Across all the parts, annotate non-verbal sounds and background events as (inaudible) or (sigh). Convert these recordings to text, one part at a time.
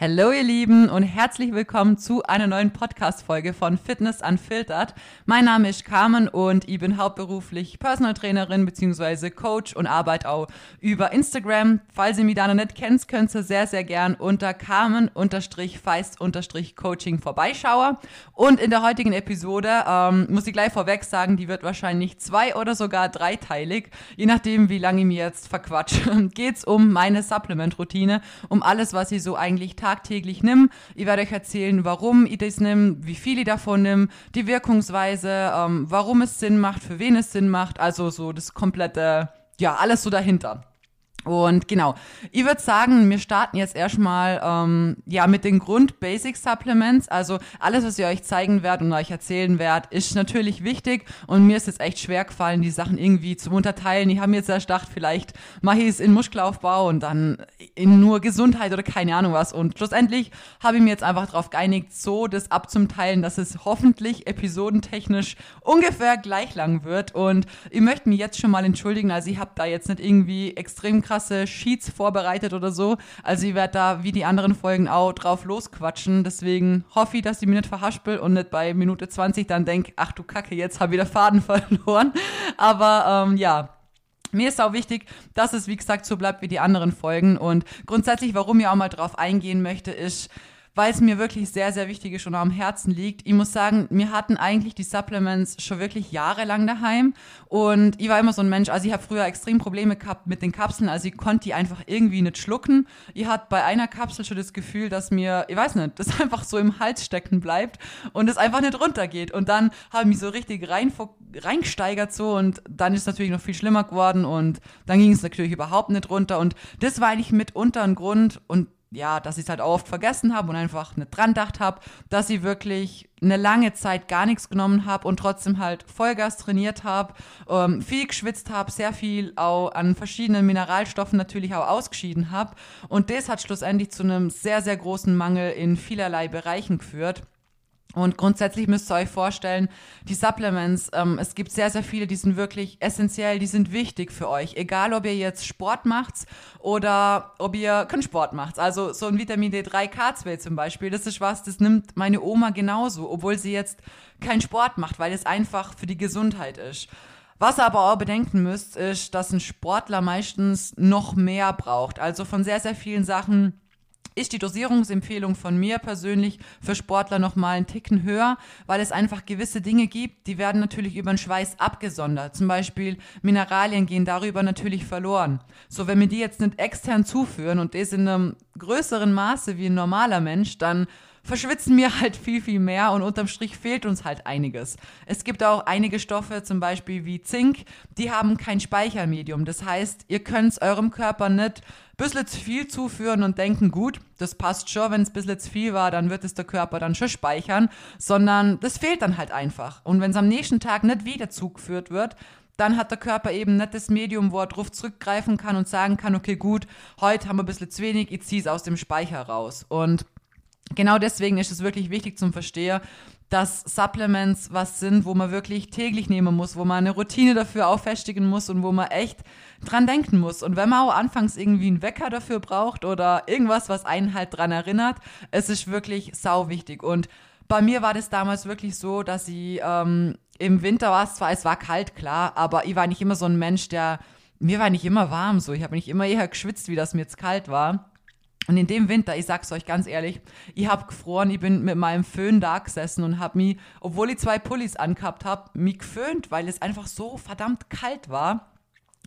Hallo ihr Lieben und herzlich willkommen zu einer neuen Podcast-Folge von Fitness Unfiltered. Mein Name ist Carmen und ich bin hauptberuflich Personal Trainerin bzw. Coach und arbeite auch über Instagram. Falls ihr mich da noch nicht kennt, könnt ihr sehr, sehr gern unter Carmen-Feist-Coaching vorbeischauen. Und in der heutigen Episode ähm, muss ich gleich vorweg sagen, die wird wahrscheinlich zwei- oder sogar dreiteilig, je nachdem wie lange ich mir jetzt verquatsche. (laughs) Geht's um meine Supplement-Routine, um alles, was ich so eigentlich tagtäglich nimm. Ich werde euch erzählen, warum ich das nimm, wie viel ich davon nimm, die Wirkungsweise, ähm, warum es Sinn macht, für wen es Sinn macht, also so das komplette, ja, alles so dahinter. Und genau, ich würde sagen, wir starten jetzt erstmal ähm, ja mit den Grund-Basic-Supplements. Also alles, was ich euch zeigen werde und euch erzählen werde, ist natürlich wichtig. Und mir ist jetzt echt schwer gefallen, die Sachen irgendwie zu unterteilen. Ich habe mir jetzt erst gedacht, vielleicht mache ich es in Muskelaufbau und dann in nur Gesundheit oder keine Ahnung was. Und schlussendlich habe ich mir jetzt einfach darauf geeinigt, so das abzuteilen, dass es hoffentlich episodentechnisch ungefähr gleich lang wird. Und ich möchte mich jetzt schon mal entschuldigen. Also ich habe da jetzt nicht irgendwie extrem krasse Sheets vorbereitet oder so. Also ich werde da wie die anderen Folgen auch drauf losquatschen. Deswegen hoffe ich, dass ich mich nicht verhaspel und nicht bei Minute 20 dann denke, ach du Kacke, jetzt habe ich wieder Faden (laughs) verloren. Aber ähm, ja, mir ist auch wichtig, dass es, wie gesagt, so bleibt wie die anderen Folgen. Und grundsätzlich, warum ich auch mal drauf eingehen möchte, ist, weil es mir wirklich sehr, sehr wichtig ist und am Herzen liegt. Ich muss sagen, wir hatten eigentlich die Supplements schon wirklich jahrelang daheim und ich war immer so ein Mensch, also ich habe früher extrem Probleme gehabt mit den Kapseln, also ich konnte die einfach irgendwie nicht schlucken. Ich hatte bei einer Kapsel schon das Gefühl, dass mir, ich weiß nicht, das (laughs) einfach so im Hals stecken bleibt und es einfach nicht runtergeht. Und dann habe ich mich so richtig rein, reingesteigert so und dann ist es natürlich noch viel schlimmer geworden und dann ging es natürlich überhaupt nicht runter und das war eigentlich mitunter ein Grund und ja, dass ich es halt auch oft vergessen habe und einfach nicht dran gedacht habe, dass ich wirklich eine lange Zeit gar nichts genommen habe und trotzdem halt Vollgas trainiert habe, ähm, viel geschwitzt habe, sehr viel auch an verschiedenen Mineralstoffen natürlich auch ausgeschieden habe. Und das hat schlussendlich zu einem sehr, sehr großen Mangel in vielerlei Bereichen geführt. Und grundsätzlich müsst ihr euch vorstellen, die Supplements, ähm, es gibt sehr, sehr viele, die sind wirklich essentiell, die sind wichtig für euch. Egal, ob ihr jetzt Sport macht oder ob ihr keinen Sport macht. Also so ein Vitamin D3 K2 zum Beispiel, das ist was, das nimmt meine Oma genauso, obwohl sie jetzt keinen Sport macht, weil es einfach für die Gesundheit ist. Was ihr aber auch bedenken müsst, ist, dass ein Sportler meistens noch mehr braucht. Also von sehr, sehr vielen Sachen ist die Dosierungsempfehlung von mir persönlich für Sportler nochmal einen Ticken höher, weil es einfach gewisse Dinge gibt, die werden natürlich über den Schweiß abgesondert. Zum Beispiel Mineralien gehen darüber natürlich verloren. So, wenn wir die jetzt nicht extern zuführen und das in einem größeren Maße wie ein normaler Mensch, dann verschwitzen wir halt viel, viel mehr und unterm Strich fehlt uns halt einiges. Es gibt auch einige Stoffe, zum Beispiel wie Zink, die haben kein Speichermedium. Das heißt, ihr könnt es eurem Körper nicht bisschen zu viel zuführen und denken, gut, das passt schon, wenn es ein bisschen zu viel war, dann wird es der Körper dann schon speichern, sondern das fehlt dann halt einfach. Und wenn es am nächsten Tag nicht wieder zugeführt wird, dann hat der Körper eben nicht das Medium, wo er drauf zurückgreifen kann und sagen kann, okay, gut, heute haben wir ein bisschen zu wenig, ich ziehe es aus dem Speicher raus. Und genau deswegen ist es wirklich wichtig zum Verstehen, dass Supplements was sind, wo man wirklich täglich nehmen muss, wo man eine Routine dafür auch festigen muss und wo man echt dran denken muss. Und wenn man auch anfangs irgendwie einen Wecker dafür braucht oder irgendwas, was einen halt dran erinnert, es ist wirklich sau wichtig. Und bei mir war das damals wirklich so, dass ich ähm, im Winter war es zwar, es war kalt, klar, aber ich war nicht immer so ein Mensch, der mir war nicht immer warm so. Ich habe nicht immer eher geschwitzt, wie das mir jetzt kalt war. Und in dem Winter, ich sag's euch ganz ehrlich, ich hab gefroren, ich bin mit meinem Föhn da gesessen und hab mich, obwohl ich zwei Pullis angehabt hab, mich geföhnt, weil es einfach so verdammt kalt war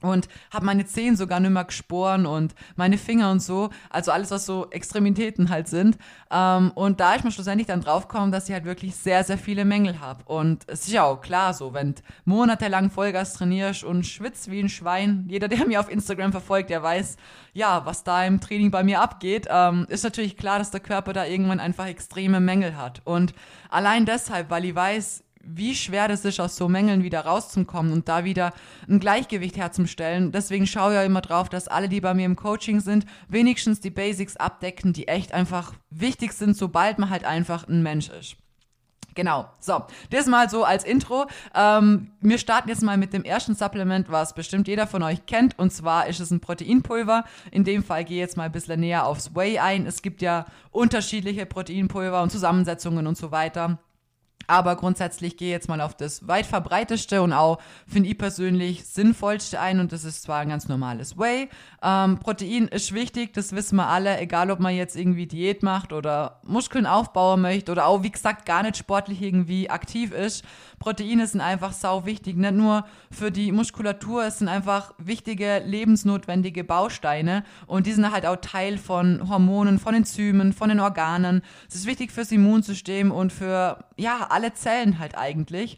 und habe meine Zehen sogar nicht mehr gesporen und meine Finger und so, also alles, was so Extremitäten halt sind. Ähm, und da ich mir schlussendlich dann draufgekommen, dass ich halt wirklich sehr, sehr viele Mängel habe. Und es ist ja auch klar so, wenn monatelang Vollgas trainierst und schwitzt wie ein Schwein, jeder, der (laughs) mir auf Instagram verfolgt, der weiß, ja, was da im Training bei mir abgeht, ähm, ist natürlich klar, dass der Körper da irgendwann einfach extreme Mängel hat. Und allein deshalb, weil ich weiß, wie schwer das ist, aus so Mängeln wieder rauszukommen und da wieder ein Gleichgewicht herzustellen. Deswegen schaue ich ja immer drauf, dass alle, die bei mir im Coaching sind, wenigstens die Basics abdecken, die echt einfach wichtig sind, sobald man halt einfach ein Mensch ist. Genau, so, das mal so als Intro. Ähm, wir starten jetzt mal mit dem ersten Supplement, was bestimmt jeder von euch kennt. Und zwar ist es ein Proteinpulver. In dem Fall gehe ich jetzt mal ein bisschen näher aufs Whey ein. Es gibt ja unterschiedliche Proteinpulver und Zusammensetzungen und so weiter. Aber grundsätzlich gehe ich jetzt mal auf das weit verbreiteste und auch, finde ich persönlich, sinnvollste ein. Und das ist zwar ein ganz normales Whey. Ähm, Protein ist wichtig, das wissen wir alle, egal ob man jetzt irgendwie Diät macht oder Muskeln aufbauen möchte oder auch, wie gesagt, gar nicht sportlich irgendwie aktiv ist. Proteine sind einfach sau wichtig, nicht nur für die Muskulatur, es sind einfach wichtige, lebensnotwendige Bausteine. Und die sind halt auch Teil von Hormonen, von Enzymen, von den Organen. Es ist wichtig fürs Immunsystem und für, ja, alle Zellen halt eigentlich.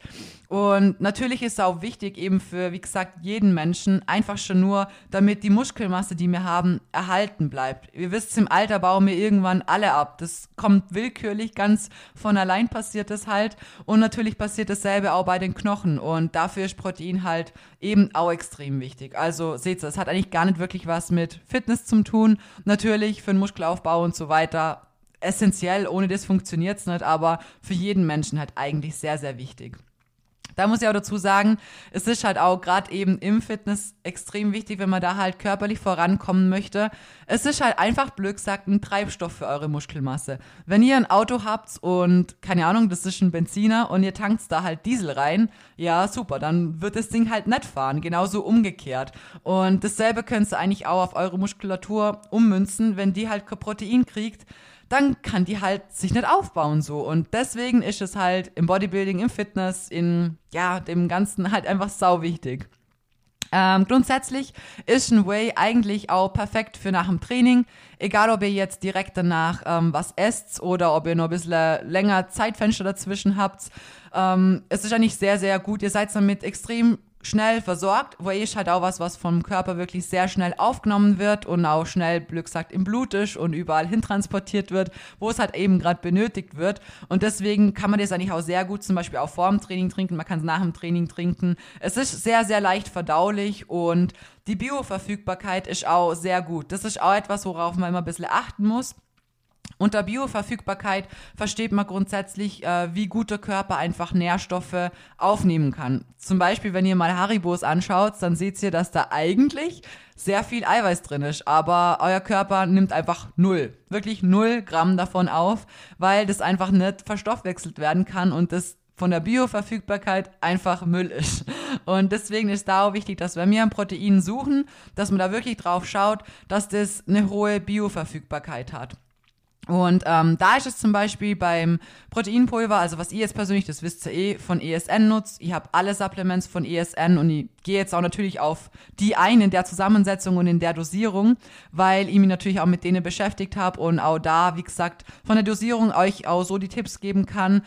Und natürlich ist es auch wichtig eben für, wie gesagt, jeden Menschen, einfach schon nur, damit die Muskelmasse, die wir haben, erhalten bleibt. Ihr wisst, im Alter bauen wir irgendwann alle ab. Das kommt willkürlich, ganz von allein passiert das halt. Und natürlich passiert dasselbe auch bei den Knochen. Und dafür ist Protein halt eben auch extrem wichtig. Also seht ihr, es hat eigentlich gar nicht wirklich was mit Fitness zu tun. Natürlich für den Muskelaufbau und so weiter essentiell, ohne das funktioniert es nicht, aber für jeden Menschen halt eigentlich sehr, sehr wichtig. Da muss ich auch dazu sagen, es ist halt auch gerade eben im Fitness extrem wichtig, wenn man da halt körperlich vorankommen möchte. Es ist halt einfach blöd gesagt ein Treibstoff für eure Muskelmasse. Wenn ihr ein Auto habt und keine Ahnung, das ist ein Benziner und ihr tankt da halt Diesel rein, ja super, dann wird das Ding halt nicht fahren. Genauso umgekehrt. Und dasselbe könnt ihr eigentlich auch auf eure Muskulatur ummünzen, wenn die halt Protein kriegt dann kann die halt sich nicht aufbauen so. Und deswegen ist es halt im Bodybuilding, im Fitness, in ja, dem Ganzen halt einfach sau wichtig. Ähm, grundsätzlich ist ein Whey eigentlich auch perfekt für nach dem Training. Egal, ob ihr jetzt direkt danach ähm, was esst oder ob ihr noch ein bisschen länger Zeitfenster dazwischen habt. Ähm, es ist eigentlich sehr, sehr gut. Ihr seid damit extrem schnell versorgt. Whey ist halt auch was, was vom Körper wirklich sehr schnell aufgenommen wird und auch schnell, Glück sagt, im Blut ist und überall hintransportiert wird, wo es halt eben gerade benötigt wird. Und deswegen kann man das eigentlich auch sehr gut zum Beispiel auch vor dem Training trinken, man kann es nach dem Training trinken. Es ist sehr, sehr leicht verdaulich und die Bioverfügbarkeit ist auch sehr gut. Das ist auch etwas, worauf man immer ein bisschen achten muss. Unter Bioverfügbarkeit versteht man grundsätzlich, äh, wie gut der Körper einfach Nährstoffe aufnehmen kann. Zum Beispiel, wenn ihr mal Haribos anschaut, dann seht ihr, dass da eigentlich sehr viel Eiweiß drin ist, aber euer Körper nimmt einfach null, wirklich null Gramm davon auf, weil das einfach nicht verstoffwechselt werden kann und das von der Bioverfügbarkeit einfach Müll ist. Und deswegen ist da auch wichtig, dass wenn wir ein Protein suchen, dass man da wirklich drauf schaut, dass das eine hohe Bioverfügbarkeit hat. Und ähm, da ist es zum Beispiel beim Proteinpulver, also was ihr jetzt persönlich, das wisst ihr eh, von ESN nutzt. Ich habe alle Supplements von ESN und ich gehe jetzt auch natürlich auf die ein in der Zusammensetzung und in der Dosierung, weil ich mich natürlich auch mit denen beschäftigt habe und auch da, wie gesagt, von der Dosierung euch auch so die Tipps geben kann,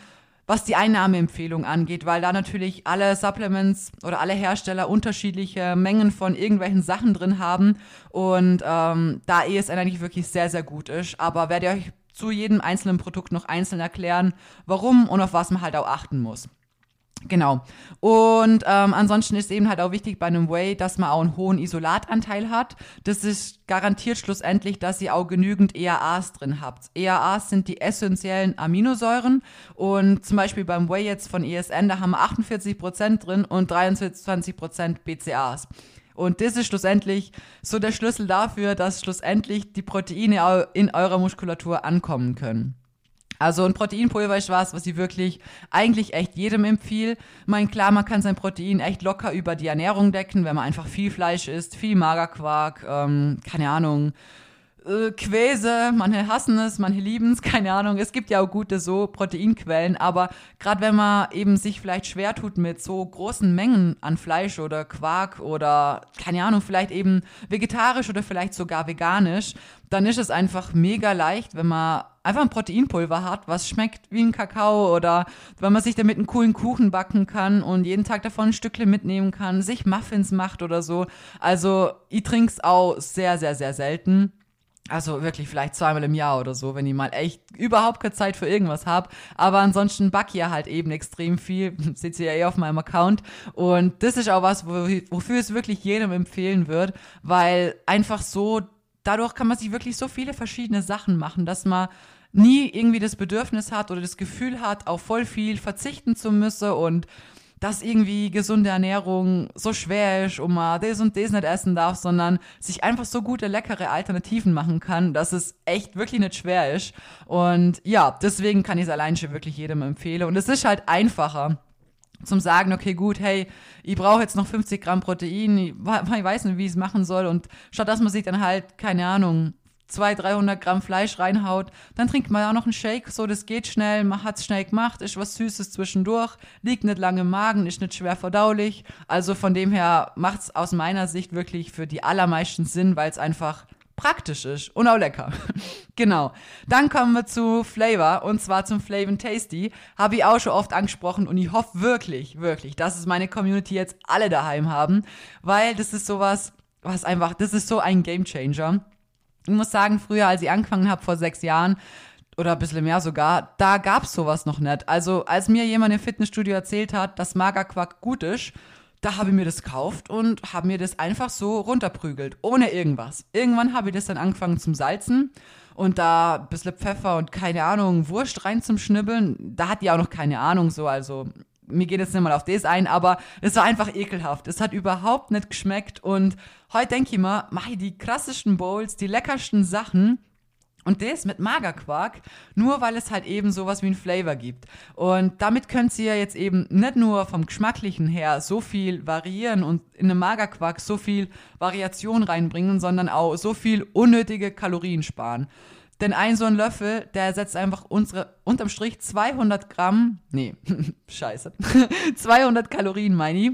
was die Einnahmeempfehlung angeht, weil da natürlich alle Supplements oder alle Hersteller unterschiedliche Mengen von irgendwelchen Sachen drin haben und ähm, da ESN eigentlich wirklich sehr, sehr gut ist. Aber werde ich euch zu jedem einzelnen Produkt noch einzeln erklären, warum und auf was man halt auch achten muss. Genau. Und ähm, ansonsten ist eben halt auch wichtig bei einem Whey, dass man auch einen hohen Isolatanteil hat. Das ist garantiert schlussendlich, dass ihr auch genügend EAAs drin habt. EAAs sind die essentiellen Aminosäuren und zum Beispiel beim Whey jetzt von ESN, da haben wir 48% drin und 23% BCAs. Und das ist schlussendlich so der Schlüssel dafür, dass schlussendlich die Proteine in eurer Muskulatur ankommen können. Also ein Proteinpulver ist was, was ich wirklich eigentlich echt jedem empfehle. Ich meine, klar, man kann sein Protein echt locker über die Ernährung decken, wenn man einfach viel Fleisch isst, viel Magerquark, ähm, keine Ahnung, äh, Quäse, manche hassen es, manche lieben es, (laughs) keine Ahnung. Es gibt ja auch gute so Proteinquellen, aber gerade wenn man eben sich vielleicht schwer tut mit so großen Mengen an Fleisch oder Quark oder keine Ahnung, vielleicht eben vegetarisch oder vielleicht sogar veganisch, dann ist es einfach mega leicht, wenn man einfach ein Proteinpulver hat, was schmeckt wie ein Kakao oder wenn man sich damit einen coolen Kuchen backen kann und jeden Tag davon ein Stückchen mitnehmen kann, sich Muffins macht oder so. Also ich trinke es auch sehr, sehr, sehr selten. Also wirklich vielleicht zweimal im Jahr oder so, wenn ich mal echt überhaupt keine Zeit für irgendwas habe. Aber ansonsten back ich halt eben extrem viel. (laughs) Seht ihr ja eh auf meinem Account. Und das ist auch was, wofür es wirklich jedem empfehlen wird, weil einfach so dadurch kann man sich wirklich so viele verschiedene Sachen machen, dass man nie irgendwie das Bedürfnis hat oder das Gefühl hat, auf voll viel verzichten zu müssen und dass irgendwie gesunde Ernährung so schwer ist und man das und das nicht essen darf, sondern sich einfach so gute, leckere Alternativen machen kann, dass es echt wirklich nicht schwer ist. Und ja, deswegen kann ich es allein schon wirklich jedem empfehlen. Und es ist halt einfacher zum sagen, okay, gut, hey, ich brauche jetzt noch 50 Gramm Protein, ich, (laughs) ich weiß nicht, wie ich es machen soll. Und statt dass man sich dann halt, keine Ahnung, 200, 300 Gramm Fleisch reinhaut, dann trinkt man auch noch einen Shake, so das geht schnell, man hat es schnell gemacht, ist was Süßes zwischendurch, liegt nicht lange im Magen, ist nicht schwer verdaulich. Also von dem her macht es aus meiner Sicht wirklich für die allermeisten Sinn, weil es einfach praktisch ist und auch lecker. (laughs) genau. Dann kommen wir zu Flavor und zwar zum Flavor Tasty. Habe ich auch schon oft angesprochen und ich hoffe wirklich, wirklich, dass es meine Community jetzt alle daheim haben, weil das ist sowas, was einfach, das ist so ein Game Changer. Ich muss sagen, früher, als ich angefangen habe vor sechs Jahren, oder ein bisschen mehr sogar, da gab es sowas noch nicht. Also als mir jemand im Fitnessstudio erzählt hat, dass Magerquark gut ist, da habe ich mir das gekauft und habe mir das einfach so runterprügelt, ohne irgendwas. Irgendwann habe ich das dann angefangen zum Salzen und da ein bisschen Pfeffer und keine Ahnung, Wurst rein zum Schnibbeln. Da hat die auch noch keine Ahnung so, also mir geht jetzt nicht mal auf das ein, aber es war einfach ekelhaft. Es hat überhaupt nicht geschmeckt und heute denke ich mir, mache ich die krassesten Bowls, die leckersten Sachen und das mit Magerquark, nur weil es halt eben sowas wie ein Flavor gibt. Und damit könnt ihr jetzt eben nicht nur vom Geschmacklichen her so viel variieren und in einem Magerquark so viel Variation reinbringen, sondern auch so viel unnötige Kalorien sparen. Denn ein so ein Löffel, der ersetzt einfach unsere, unterm Strich 200 Gramm, nee, (laughs) scheiße, (laughs) 200 Kalorien, meine ich,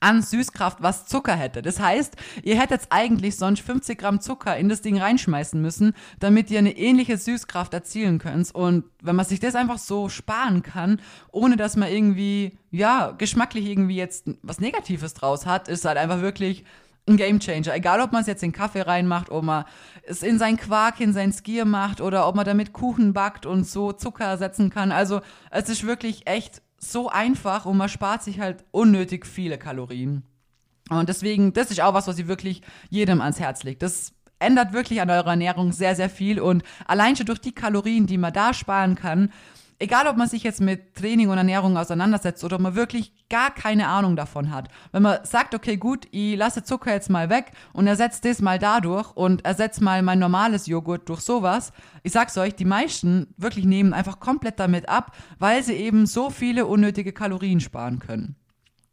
an Süßkraft, was Zucker hätte. Das heißt, ihr hättet eigentlich sonst 50 Gramm Zucker in das Ding reinschmeißen müssen, damit ihr eine ähnliche Süßkraft erzielen könnt. Und wenn man sich das einfach so sparen kann, ohne dass man irgendwie, ja, geschmacklich irgendwie jetzt was Negatives draus hat, ist halt einfach wirklich ein Gamechanger. Egal, ob man es jetzt in Kaffee reinmacht, ob man es in seinen Quark, in sein Skier macht oder ob man damit Kuchen backt und so Zucker ersetzen kann. Also es ist wirklich echt so einfach und man spart sich halt unnötig viele Kalorien. Und deswegen, das ist auch was, was ich wirklich jedem ans Herz legt. Das ändert wirklich an eurer Ernährung sehr, sehr viel und allein schon durch die Kalorien, die man da sparen kann, egal ob man sich jetzt mit Training und Ernährung auseinandersetzt oder ob man wirklich gar keine Ahnung davon hat. Wenn man sagt, okay, gut, ich lasse Zucker jetzt mal weg und ersetze das mal dadurch und ersetze mal mein normales Joghurt durch sowas, ich sag's euch, die meisten wirklich nehmen einfach komplett damit ab, weil sie eben so viele unnötige Kalorien sparen können.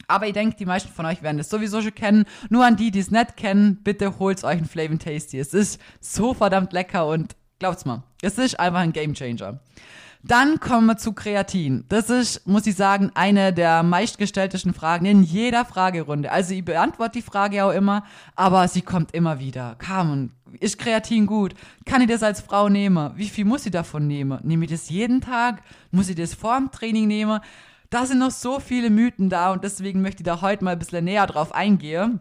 Aber ich denke, die meisten von euch werden das sowieso schon kennen. Nur an die, die es nicht kennen, bitte holt euch ein Flavor Tasty. Es ist so verdammt lecker und glaubt's mal, es ist einfach ein Game Changer. Dann kommen wir zu Kreatin. Das ist, muss ich sagen, eine der meistgestelltesten Fragen in jeder Fragerunde. Also ich beantworte die Frage auch immer, aber sie kommt immer wieder. Carmen, ist Kreatin gut? Kann ich das als Frau nehmen? Wie viel muss ich davon nehmen? Nehme ich das jeden Tag? Muss ich das vor dem Training nehmen? Da sind noch so viele Mythen da und deswegen möchte ich da heute mal ein bisschen näher drauf eingehen.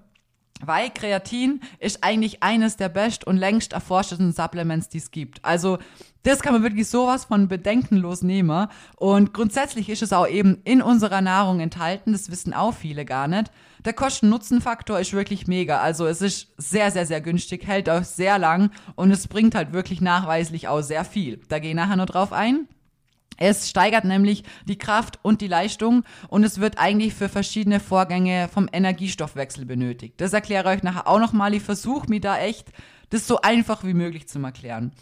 Weil Kreatin ist eigentlich eines der best und längst erforschten Supplements, die es gibt. Also das kann man wirklich sowas von bedenkenlos nehmen. Und grundsätzlich ist es auch eben in unserer Nahrung enthalten. Das wissen auch viele gar nicht. Der Kosten-Nutzen-Faktor ist wirklich mega. Also es ist sehr, sehr, sehr günstig, hält auch sehr lang und es bringt halt wirklich nachweislich auch sehr viel. Da gehe ich nachher noch drauf ein. Es steigert nämlich die Kraft und die Leistung und es wird eigentlich für verschiedene Vorgänge vom Energiestoffwechsel benötigt. Das erkläre ich euch nachher auch nochmal. Ich versuche mir da echt, das so einfach wie möglich zu erklären.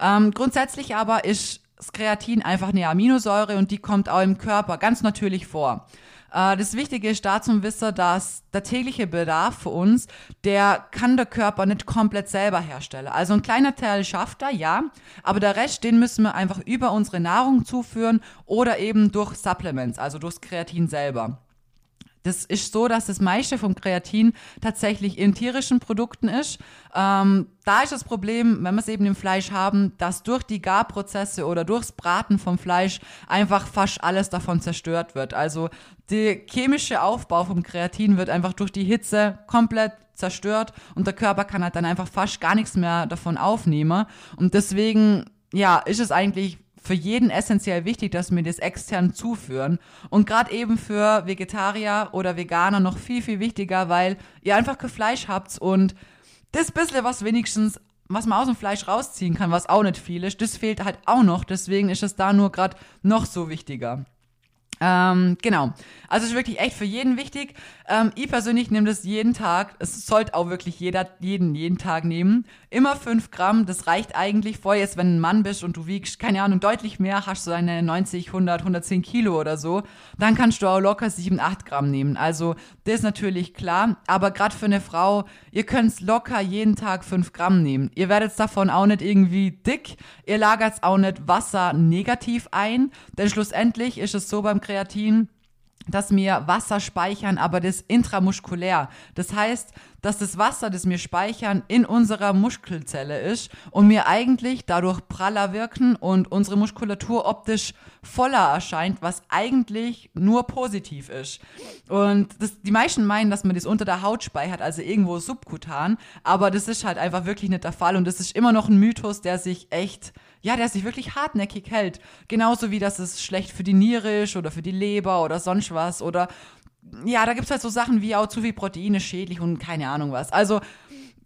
Ähm, grundsätzlich aber ist das Kreatin einfach eine Aminosäure und die kommt auch im Körper ganz natürlich vor. Äh, das Wichtige ist da zum Wissen, dass der tägliche Bedarf für uns, der kann der Körper nicht komplett selber herstellen. Also ein kleiner Teil schafft er, ja, aber der Rest, den müssen wir einfach über unsere Nahrung zuführen oder eben durch Supplements, also durchs Kreatin selber. Das ist so, dass das meiste vom Kreatin tatsächlich in tierischen Produkten ist. Ähm, da ist das Problem, wenn wir es eben im Fleisch haben, dass durch die Garprozesse oder durchs Braten vom Fleisch einfach fast alles davon zerstört wird. Also der chemische Aufbau vom Kreatin wird einfach durch die Hitze komplett zerstört und der Körper kann halt dann einfach fast gar nichts mehr davon aufnehmen. Und deswegen, ja, ist es eigentlich für jeden essentiell wichtig, dass wir das extern zuführen. Und gerade eben für Vegetarier oder Veganer noch viel, viel wichtiger, weil ihr einfach kein Fleisch habt und das bisschen, was wenigstens was man aus dem Fleisch rausziehen kann, was auch nicht viel ist, das fehlt halt auch noch. Deswegen ist es da nur gerade noch so wichtiger. Ähm, genau. Also ist wirklich echt für jeden wichtig. Ähm, ich persönlich nehme das jeden Tag. Es sollte auch wirklich jeder jeden jeden Tag nehmen. Immer 5 Gramm. Das reicht eigentlich voll. Jetzt, wenn ein Mann bist und du wiegst, keine Ahnung, deutlich mehr, hast du deine 90, 100, 110 Kilo oder so, dann kannst du auch locker 7, 8 Gramm nehmen. Also das ist natürlich klar. Aber gerade für eine Frau, ihr könnt locker jeden Tag 5 Gramm nehmen. Ihr werdet davon auch nicht irgendwie dick. Ihr lagert auch nicht Wasser negativ ein. Denn schlussendlich ist es so beim Kreatin, dass wir Wasser speichern, aber das intramuskulär. Das heißt, dass das Wasser, das wir speichern, in unserer Muskelzelle ist und wir eigentlich dadurch praller wirken und unsere Muskulatur optisch voller erscheint, was eigentlich nur positiv ist. Und das, die meisten meinen, dass man das unter der Haut speichert, also irgendwo subkutan, aber das ist halt einfach wirklich nicht der Fall und das ist immer noch ein Mythos, der sich echt ja, der sich wirklich hartnäckig hält. Genauso wie das es schlecht für die Niere ist oder für die Leber oder sonst was. Oder ja, da gibt es halt so Sachen wie auch zu viel Proteine schädlich und keine Ahnung was. Also,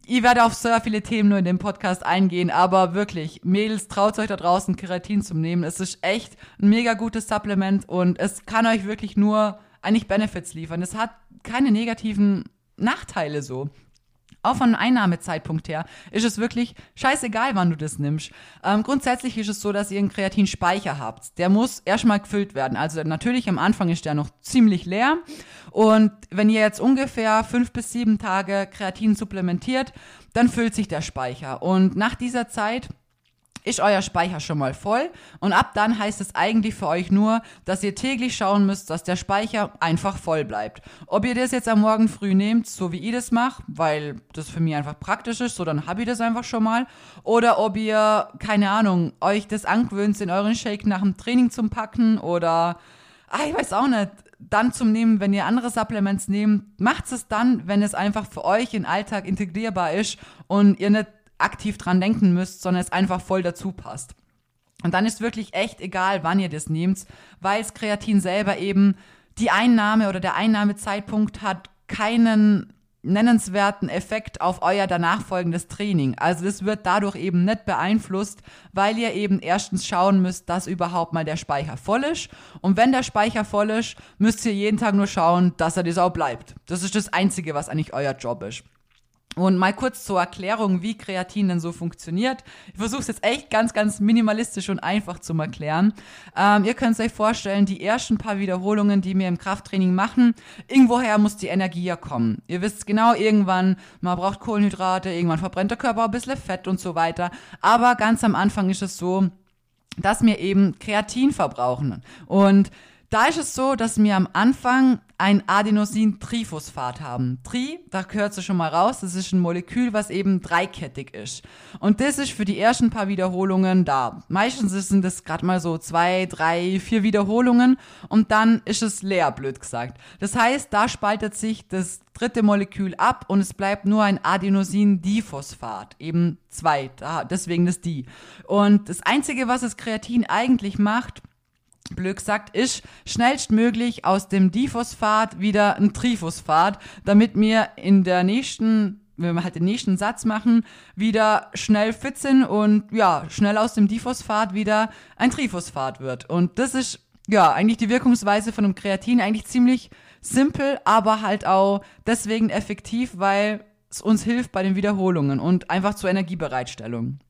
ich werde auf sehr viele Themen nur in dem Podcast eingehen, aber wirklich, Mädels, traut euch da draußen, Keratin zu nehmen. Es ist echt ein mega gutes Supplement und es kann euch wirklich nur eigentlich Benefits liefern. Es hat keine negativen Nachteile so auch von Einnahmezeitpunkt her, ist es wirklich scheißegal, wann du das nimmst. Ähm, grundsätzlich ist es so, dass ihr einen Kreatinspeicher habt. Der muss erstmal gefüllt werden. Also natürlich am Anfang ist der noch ziemlich leer. Und wenn ihr jetzt ungefähr fünf bis sieben Tage Kreatin supplementiert, dann füllt sich der Speicher. Und nach dieser Zeit ist euer Speicher schon mal voll. Und ab dann heißt es eigentlich für euch nur, dass ihr täglich schauen müsst, dass der Speicher einfach voll bleibt. Ob ihr das jetzt am Morgen früh nehmt, so wie ich das mache, weil das für mich einfach praktisch ist, so dann habe ich das einfach schon mal, oder ob ihr, keine Ahnung, euch das angewöhnt, in euren Shake nach dem Training zum Packen oder, ah, ich weiß auch nicht, dann zum Nehmen, wenn ihr andere Supplements nehmt, macht es dann, wenn es einfach für euch in Alltag integrierbar ist und ihr nicht aktiv dran denken müsst, sondern es einfach voll dazu passt. Und dann ist wirklich echt egal, wann ihr das nehmt, weil das Kreatin selber eben die Einnahme oder der Einnahmezeitpunkt hat keinen nennenswerten Effekt auf euer danach folgendes Training. Also das wird dadurch eben nicht beeinflusst, weil ihr eben erstens schauen müsst, dass überhaupt mal der Speicher voll ist. Und wenn der Speicher voll ist, müsst ihr jeden Tag nur schauen, dass er das auch bleibt. Das ist das Einzige, was eigentlich euer Job ist. Und mal kurz zur Erklärung, wie Kreatin denn so funktioniert. Ich versuche es jetzt echt ganz, ganz minimalistisch und einfach zu erklären. Ähm, ihr könnt euch vorstellen, die ersten paar Wiederholungen, die wir im Krafttraining machen, irgendwoher muss die Energie ja kommen. Ihr wisst genau, irgendwann, man braucht Kohlenhydrate, irgendwann verbrennt der Körper ein bisschen Fett und so weiter. Aber ganz am Anfang ist es so, dass wir eben Kreatin verbrauchen. Und da ist es so, dass wir am Anfang ein Adenosin-Triphosphat haben. Tri, da gehört es schon mal raus, das ist ein Molekül, was eben dreikettig ist. Und das ist für die ersten paar Wiederholungen da. Meistens sind das gerade mal so zwei, drei, vier Wiederholungen und dann ist es leer, blöd gesagt. Das heißt, da spaltet sich das dritte Molekül ab und es bleibt nur ein Adenosin-Diphosphat, eben zwei, deswegen das Di. Und das Einzige, was das Kreatin eigentlich macht, blöd gesagt, ist schnellstmöglich aus dem Diphosphat wieder ein Triphosphat, damit wir in der nächsten wenn wir halt den nächsten Satz machen, wieder schnell fit sind und ja, schnell aus dem Diphosphat wieder ein Triphosphat wird. Und das ist ja eigentlich die Wirkungsweise von einem Kreatin eigentlich ziemlich simpel, aber halt auch deswegen effektiv, weil es uns hilft bei den Wiederholungen und einfach zur Energiebereitstellung.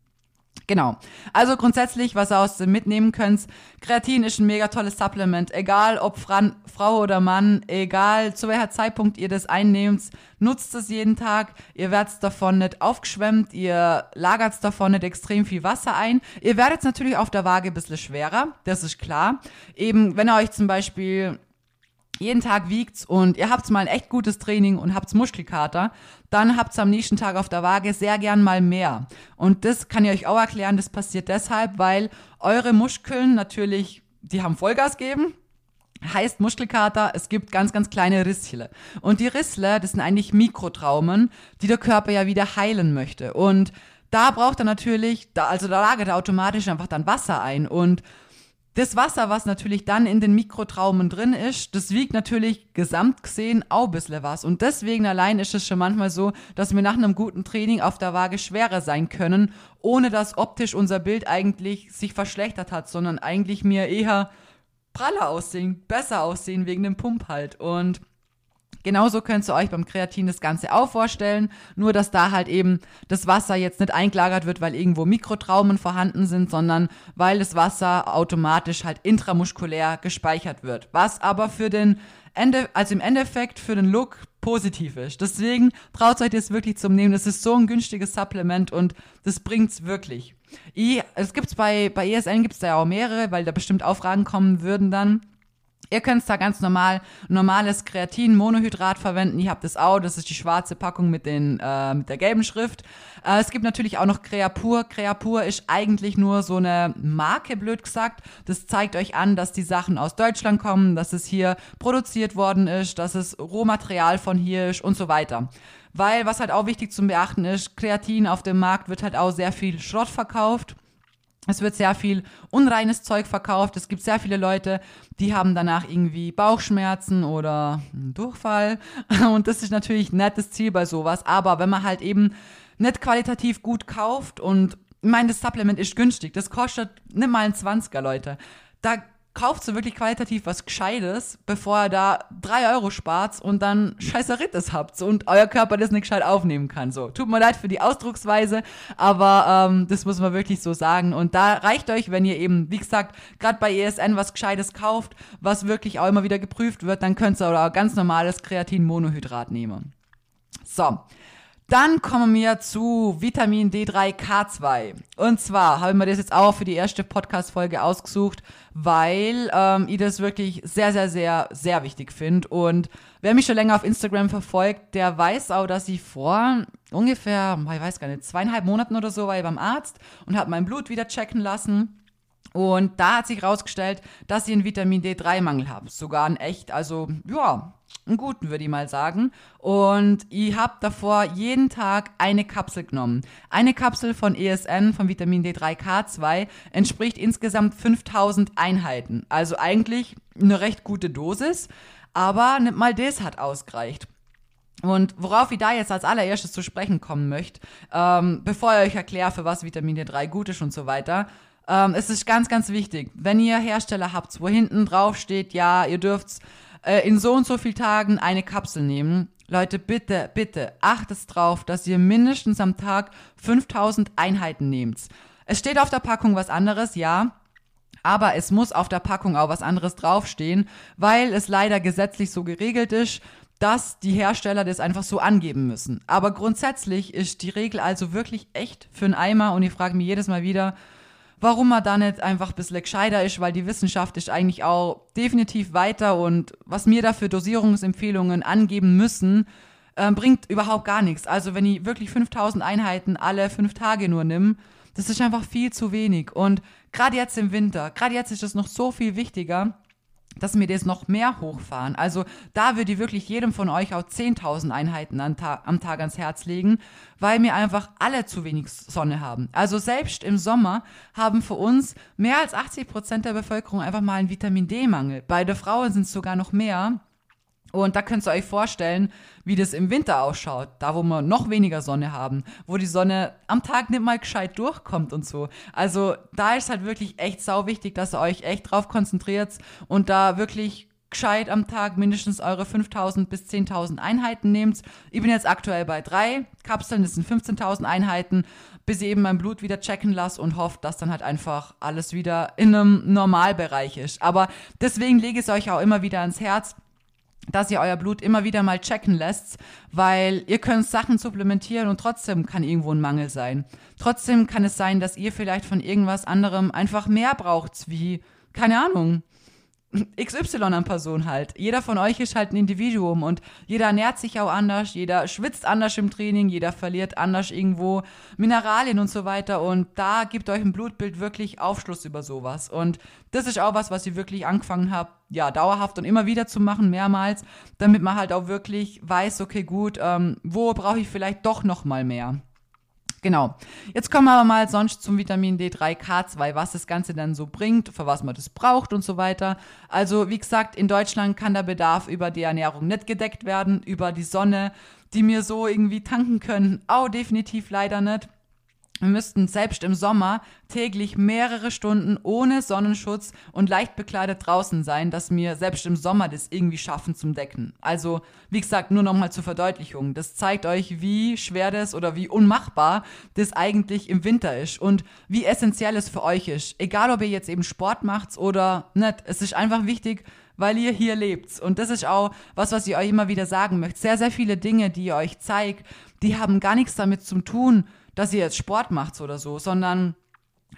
Genau. Also grundsätzlich, was ihr aus dem mitnehmen könnt, Kreatin ist ein mega tolles Supplement. Egal ob Fran Frau oder Mann, egal zu welcher Zeitpunkt ihr das einnehmt, nutzt es jeden Tag. Ihr werdet davon nicht aufgeschwemmt, ihr lagert davon nicht extrem viel Wasser ein. Ihr werdet natürlich auf der Waage ein bisschen schwerer, das ist klar. Eben, wenn ihr euch zum Beispiel jeden Tag wiegt's und ihr habt mal ein echt gutes Training und habt's Muskelkater, dann habt's am nächsten Tag auf der Waage sehr gern mal mehr. Und das kann ich euch auch erklären, das passiert deshalb, weil eure Muskeln natürlich, die haben Vollgas geben, heißt Muskelkater, es gibt ganz, ganz kleine Risschen. Und die Rissle, das sind eigentlich Mikrotraumen, die der Körper ja wieder heilen möchte. Und da braucht er natürlich, also da lagert er automatisch einfach dann Wasser ein und Das Wasser, was natürlich dann in den Mikrotraumen drin ist, das wiegt natürlich gesamt gesehen auch ein bisschen was. Und deswegen allein ist es schon manchmal so, dass wir nach einem guten Training auf der Waage schwerer sein können, ohne dass optisch unser Bild eigentlich sich verschlechtert hat, sondern eigentlich mir eher praller aussehen, besser aussehen wegen dem Pump halt. Und Genauso könnt ihr euch beim Kreatin das Ganze auch vorstellen, nur dass da halt eben das Wasser jetzt nicht eingelagert wird, weil irgendwo Mikrotraumen vorhanden sind, sondern weil das Wasser automatisch halt intramuskulär gespeichert wird. Was aber für den Ende, also im Endeffekt für den Look positiv ist. Deswegen traut euch das wirklich zum Nehmen. Das ist so ein günstiges Supplement und das bringt's wirklich. I, es gibt's bei, bei ESN gibt's da ja auch mehrere, weil da bestimmt auch Fragen kommen würden dann. Ihr könnt da ganz normal normales Kreatin, Monohydrat verwenden. Ihr habt das auch, das ist die schwarze Packung mit, den, äh, mit der gelben Schrift. Äh, es gibt natürlich auch noch Creapur. Creapur ist eigentlich nur so eine Marke, blöd gesagt. Das zeigt euch an, dass die Sachen aus Deutschland kommen, dass es hier produziert worden ist, dass es Rohmaterial von hier ist und so weiter. Weil, was halt auch wichtig zu beachten ist, Kreatin auf dem Markt wird halt auch sehr viel Schrott verkauft. Es wird sehr viel unreines Zeug verkauft. Es gibt sehr viele Leute, die haben danach irgendwie Bauchschmerzen oder Durchfall. (laughs) Und das ist natürlich ein nettes Ziel bei sowas. Aber wenn man halt eben nicht qualitativ gut kauft und ich meine, das Supplement ist günstig. Das kostet nicht mal ein 20er, Leute. Da kauft so wirklich qualitativ was Gescheites, bevor ihr da drei Euro spart und dann Scheißeritis habt und euer Körper das nicht gescheit aufnehmen kann. So, tut mir leid für die Ausdrucksweise, aber ähm, das muss man wirklich so sagen. Und da reicht euch, wenn ihr eben, wie gesagt, gerade bei ESN was Gescheites kauft, was wirklich auch immer wieder geprüft wird, dann könnt ihr auch ganz normales Kreatin-Monohydrat nehmen. So, dann kommen wir zu Vitamin D3K2. Und zwar habe ich mir das jetzt auch für die erste Podcast-Folge ausgesucht, weil ähm, ich das wirklich sehr, sehr, sehr, sehr wichtig finde. Und wer mich schon länger auf Instagram verfolgt, der weiß auch, dass ich vor ungefähr, ich weiß gar nicht, zweieinhalb Monaten oder so war ich beim Arzt und habe mein Blut wieder checken lassen. Und da hat sich herausgestellt, dass ich einen Vitamin D3-Mangel habe. Sogar ein echt, also ja, einen guten, würde ich mal sagen. Und ich habe davor jeden Tag eine Kapsel genommen. Eine Kapsel von ESN, von Vitamin D3K2, entspricht insgesamt 5000 Einheiten. Also eigentlich eine recht gute Dosis, aber nicht mal das hat ausgereicht. Und worauf ich da jetzt als allererstes zu sprechen kommen möchte, ähm, bevor ich euch erkläre, für was Vitamin D3 gut ist und so weiter, ähm, es ist ganz, ganz wichtig, wenn ihr Hersteller habt, wo hinten drauf steht, ja, ihr dürft äh, in so und so vielen Tagen eine Kapsel nehmen. Leute, bitte, bitte, achtet drauf, dass ihr mindestens am Tag 5000 Einheiten nehmt. Es steht auf der Packung was anderes, ja. Aber es muss auf der Packung auch was anderes draufstehen, weil es leider gesetzlich so geregelt ist, dass die Hersteller das einfach so angeben müssen. Aber grundsätzlich ist die Regel also wirklich echt für einen Eimer und ich frage mich jedes Mal wieder, warum man da nicht einfach ein bisschen gescheiter ist, weil die Wissenschaft ist eigentlich auch definitiv weiter und was mir da für Dosierungsempfehlungen angeben müssen, äh, bringt überhaupt gar nichts. Also wenn ich wirklich 5000 Einheiten alle fünf Tage nur nimm, das ist einfach viel zu wenig. Und gerade jetzt im Winter, gerade jetzt ist es noch so viel wichtiger, dass wir das noch mehr hochfahren. Also da würde ich wirklich jedem von euch auch 10.000 Einheiten am Tag, am Tag ans Herz legen, weil wir einfach alle zu wenig Sonne haben. Also selbst im Sommer haben für uns mehr als 80 Prozent der Bevölkerung einfach mal einen Vitamin D-Mangel. Bei der Frauen sind es sogar noch mehr. Und da könnt ihr euch vorstellen, wie das im Winter ausschaut, da wo wir noch weniger Sonne haben, wo die Sonne am Tag nicht mal gescheit durchkommt und so. Also da ist halt wirklich echt sau wichtig, dass ihr euch echt drauf konzentriert und da wirklich gescheit am Tag mindestens eure 5000 bis 10.000 Einheiten nehmt. Ich bin jetzt aktuell bei drei Kapseln, das sind 15.000 Einheiten, bis ich eben mein Blut wieder checken lasse und hoffe, dass dann halt einfach alles wieder in einem Normalbereich ist. Aber deswegen lege ich es euch auch immer wieder ans Herz, dass ihr euer Blut immer wieder mal checken lässt, weil ihr könnt Sachen supplementieren und trotzdem kann irgendwo ein Mangel sein. Trotzdem kann es sein, dass ihr vielleicht von irgendwas anderem einfach mehr braucht, wie, keine Ahnung, XY an Person halt. Jeder von euch ist halt ein Individuum und jeder ernährt sich auch anders, jeder schwitzt anders im Training, jeder verliert anders irgendwo Mineralien und so weiter und da gibt euch ein Blutbild wirklich Aufschluss über sowas und das ist auch was, was ich wirklich angefangen habe, ja, dauerhaft und immer wieder zu machen, mehrmals, damit man halt auch wirklich weiß, okay, gut, ähm, wo brauche ich vielleicht doch noch mal mehr. Genau. Jetzt kommen wir aber mal sonst zum Vitamin D3K2, was das Ganze dann so bringt, für was man das braucht und so weiter. Also, wie gesagt, in Deutschland kann der Bedarf über die Ernährung nicht gedeckt werden, über die Sonne, die mir so irgendwie tanken können. Auch definitiv leider nicht. Wir müssten selbst im Sommer täglich mehrere Stunden ohne Sonnenschutz und leicht bekleidet draußen sein, dass wir selbst im Sommer das irgendwie schaffen zum Decken. Also, wie gesagt, nur nochmal zur Verdeutlichung. Das zeigt euch, wie schwer das oder wie unmachbar das eigentlich im Winter ist und wie essentiell es für euch ist. Egal, ob ihr jetzt eben Sport macht oder nicht. Es ist einfach wichtig, weil ihr hier lebt. Und das ist auch was, was ich euch immer wieder sagen möchte. Sehr, sehr viele Dinge, die ihr euch zeigt, die haben gar nichts damit zu tun, dass ihr jetzt Sport macht oder so, sondern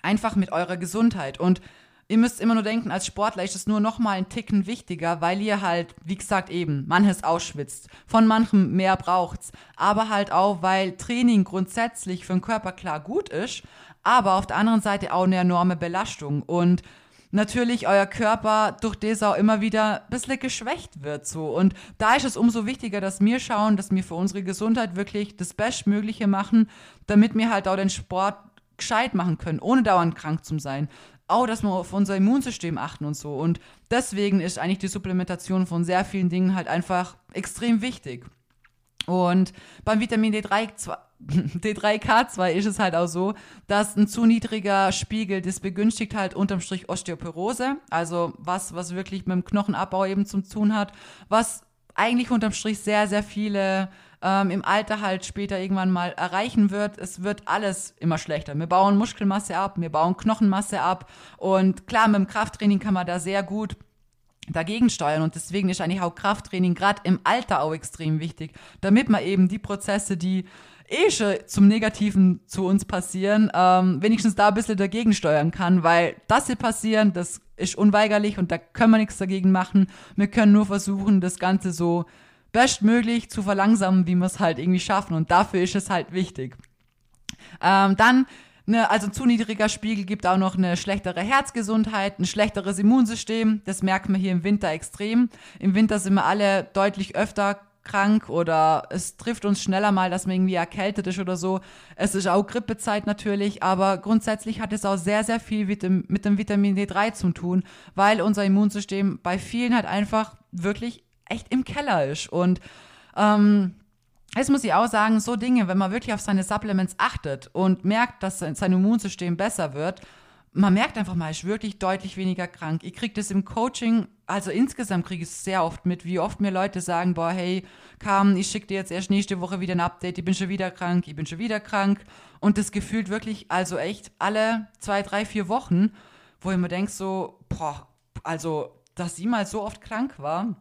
einfach mit eurer Gesundheit. Und ihr müsst immer nur denken, als Sportler ist es nur noch mal ein Ticken wichtiger, weil ihr halt, wie gesagt eben, manches ausschwitzt, von manchem mehr braucht's, aber halt auch, weil Training grundsätzlich für den Körper klar gut ist, aber auf der anderen Seite auch eine enorme Belastung und natürlich euer Körper durch das auch immer wieder ein bisschen geschwächt wird. So. Und da ist es umso wichtiger, dass wir schauen, dass wir für unsere Gesundheit wirklich das Bestmögliche machen, damit wir halt auch den Sport gescheit machen können, ohne dauernd krank zu sein. Auch, dass wir auf unser Immunsystem achten und so. Und deswegen ist eigentlich die Supplementation von sehr vielen Dingen halt einfach extrem wichtig. Und beim Vitamin D3, D3K2 (laughs) ist es halt auch so, dass ein zu niedriger Spiegel, das begünstigt halt unterm Strich Osteoporose, also was, was wirklich mit dem Knochenabbau eben zu tun hat, was eigentlich unterm Strich sehr, sehr viele ähm, im Alter halt später irgendwann mal erreichen wird. Es wird alles immer schlechter. Wir bauen Muskelmasse ab, wir bauen Knochenmasse ab und klar, mit dem Krafttraining kann man da sehr gut dagegen steuern. Und deswegen ist eigentlich auch Krafttraining gerade im Alter auch extrem wichtig, damit man eben die Prozesse, die eh schon zum Negativen zu uns passieren, ähm, wenigstens da ein bisschen dagegen steuern kann, weil das hier passieren, das ist unweigerlich und da können wir nichts dagegen machen. Wir können nur versuchen, das Ganze so bestmöglich zu verlangsamen, wie wir es halt irgendwie schaffen. Und dafür ist es halt wichtig. Ähm, dann Ne, also zu niedriger Spiegel gibt auch noch eine schlechtere Herzgesundheit, ein schlechteres Immunsystem. Das merkt man hier im Winter extrem. Im Winter sind wir alle deutlich öfter krank oder es trifft uns schneller mal, dass man irgendwie erkältet ist oder so. Es ist auch Grippezeit natürlich, aber grundsätzlich hat es auch sehr, sehr viel mit dem, mit dem Vitamin D3 zu tun, weil unser Immunsystem bei vielen halt einfach wirklich echt im Keller ist. Und ähm, Jetzt muss ich auch sagen, so Dinge, wenn man wirklich auf seine Supplements achtet und merkt, dass sein Immunsystem besser wird, man merkt einfach mal, ich bin wirklich deutlich weniger krank. Ich kriege das im Coaching, also insgesamt kriege ich es sehr oft mit, wie oft mir Leute sagen, boah, hey, Carmen, ich schicke dir jetzt erst nächste Woche wieder ein Update, ich bin schon wieder krank, ich bin schon wieder krank. Und das gefühlt wirklich, also echt alle zwei, drei, vier Wochen, wo ich mir denke so, boah, also, dass sie mal so oft krank war,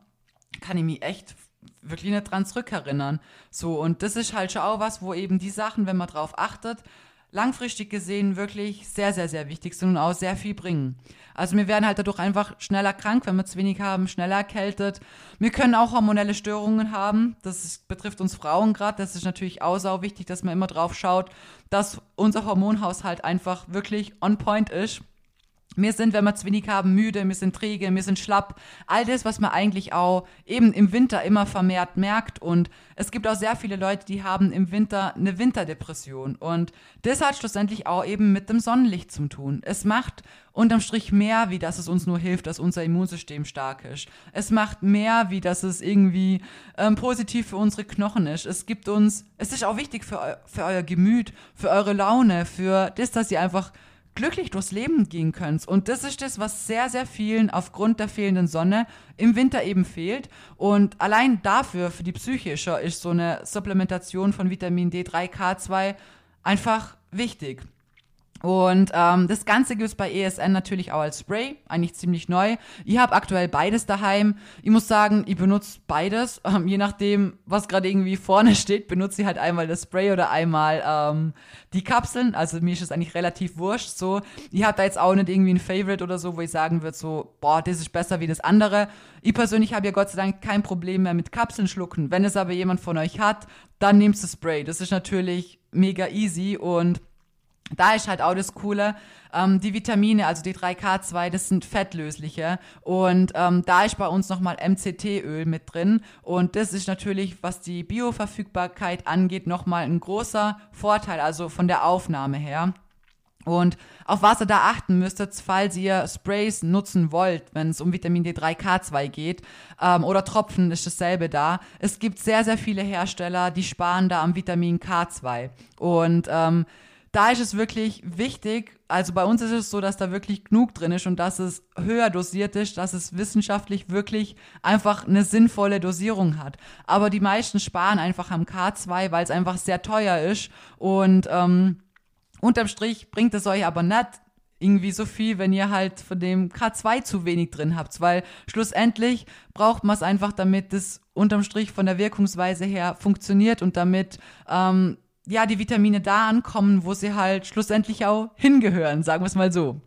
kann ich mich echt wirklich nicht dran zurückerinnern. So, und das ist halt schon auch was, wo eben die Sachen, wenn man drauf achtet, langfristig gesehen wirklich sehr, sehr, sehr wichtig sind und auch sehr viel bringen. Also wir werden halt dadurch einfach schneller krank, wenn wir zu wenig haben, schneller erkältet. Wir können auch hormonelle Störungen haben. Das ist, betrifft uns Frauen gerade. Das ist natürlich auch sau wichtig, dass man immer drauf schaut, dass unser Hormonhaushalt einfach wirklich on point ist. Wir sind, wenn wir zu wenig haben, müde, wir sind träge, wir sind schlapp. All das, was man eigentlich auch eben im Winter immer vermehrt merkt. Und es gibt auch sehr viele Leute, die haben im Winter eine Winterdepression. Und das hat schlussendlich auch eben mit dem Sonnenlicht zu tun. Es macht unterm Strich mehr, wie dass es uns nur hilft, dass unser Immunsystem stark ist. Es macht mehr, wie dass es irgendwie ähm, positiv für unsere Knochen ist. Es gibt uns, es ist auch wichtig für, für euer Gemüt, für eure Laune, für das, dass ihr einfach glücklich durchs Leben gehen könnt. Und das ist das, was sehr, sehr vielen aufgrund der fehlenden Sonne im Winter eben fehlt. Und allein dafür, für die psychische, ist so eine Supplementation von Vitamin D3, K2 einfach wichtig. Und ähm, das Ganze gibt es bei ESN natürlich auch als Spray, eigentlich ziemlich neu. Ich habe aktuell beides daheim. Ich muss sagen, ich benutze beides. (laughs) Ähm, je nachdem, was gerade irgendwie vorne (laughs) steht, benutze ich halt einmal das Spray oder einmal ähm, die Kapseln. Also mir ist es eigentlich relativ wurscht. So, ich habe da jetzt auch nicht irgendwie ein Favorite oder so, wo ich sagen würde, so, boah, das ist besser wie das andere. Ich persönlich habe ja Gott sei Dank kein Problem mehr mit Kapseln schlucken. Wenn es aber jemand von euch hat, dann nehmt das Spray. Das ist natürlich mega easy und da ist halt auch das Coole, ähm, die Vitamine, also die 3K2, das sind fettlösliche. Und ähm, da ist bei uns nochmal MCT-Öl mit drin. Und das ist natürlich, was die Bioverfügbarkeit angeht, nochmal ein großer Vorteil, also von der Aufnahme her. Und auf was ihr da achten müsstet, falls ihr Sprays nutzen wollt, wenn es um Vitamin D3K2 geht, ähm, oder Tropfen ist dasselbe da. Es gibt sehr, sehr viele Hersteller, die sparen da am Vitamin K2. Und ähm, da ist es wirklich wichtig, also bei uns ist es so, dass da wirklich genug drin ist und dass es höher dosiert ist, dass es wissenschaftlich wirklich einfach eine sinnvolle Dosierung hat. Aber die meisten sparen einfach am K2, weil es einfach sehr teuer ist und ähm, unterm Strich bringt es euch aber nicht irgendwie so viel, wenn ihr halt von dem K2 zu wenig drin habt, weil schlussendlich braucht man es einfach, damit es unterm Strich von der Wirkungsweise her funktioniert und damit ähm, ja, die Vitamine da ankommen, wo sie halt schlussendlich auch hingehören, sagen wir es mal so.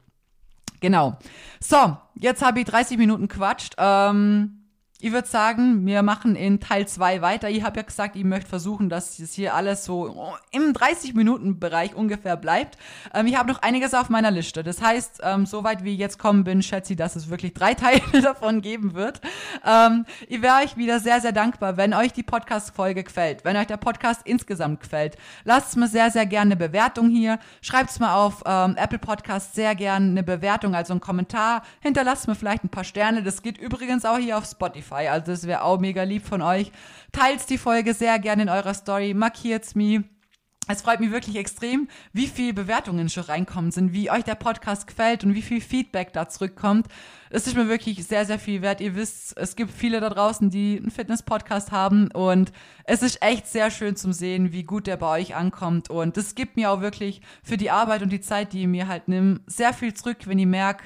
Genau. So, jetzt habe ich 30 Minuten quatscht. Ähm, ich würde sagen, wir machen in Teil 2 weiter. Ich habe ja gesagt, ich möchte versuchen, dass es hier alles so im 30-Minuten-Bereich ungefähr bleibt. Ähm, ich habe noch einiges auf meiner Liste. Das heißt, ähm, soweit wie ich jetzt kommen bin, schätze ich, dass es wirklich drei (laughs) Teile davon geben wird. Ähm, ich wäre euch wieder sehr, sehr dankbar, wenn euch die Podcast-Folge gefällt, wenn euch der Podcast insgesamt gefällt. Lasst mir sehr, sehr gerne eine Bewertung hier. Schreibt es mir auf ähm, Apple Podcast sehr gerne eine Bewertung, also einen Kommentar. Hinterlasst mir vielleicht ein paar Sterne. Das geht übrigens auch hier auf Spotify. Spotify. Also das wäre auch mega lieb von euch. Teilt die Folge sehr gerne in eurer Story, markiert's mir. Es freut mich wirklich extrem, wie viele Bewertungen schon reinkommen sind, wie euch der Podcast gefällt und wie viel Feedback da zurückkommt. Es ist mir wirklich sehr, sehr viel wert. Ihr wisst, es gibt viele da draußen, die einen Fitness-Podcast haben und es ist echt sehr schön zum sehen, wie gut der bei euch ankommt. Und das gibt mir auch wirklich für die Arbeit und die Zeit, die ihr mir halt nimmt, sehr viel zurück, wenn ich merke,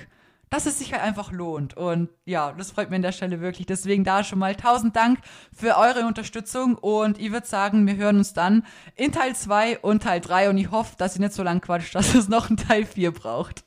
dass es sich halt einfach lohnt. Und ja, das freut mich an der Stelle wirklich. Deswegen da schon mal tausend Dank für eure Unterstützung. Und ich würde sagen, wir hören uns dann in Teil 2 und Teil 3. Und ich hoffe, dass ihr nicht so lang quatscht, dass es noch einen Teil 4 braucht.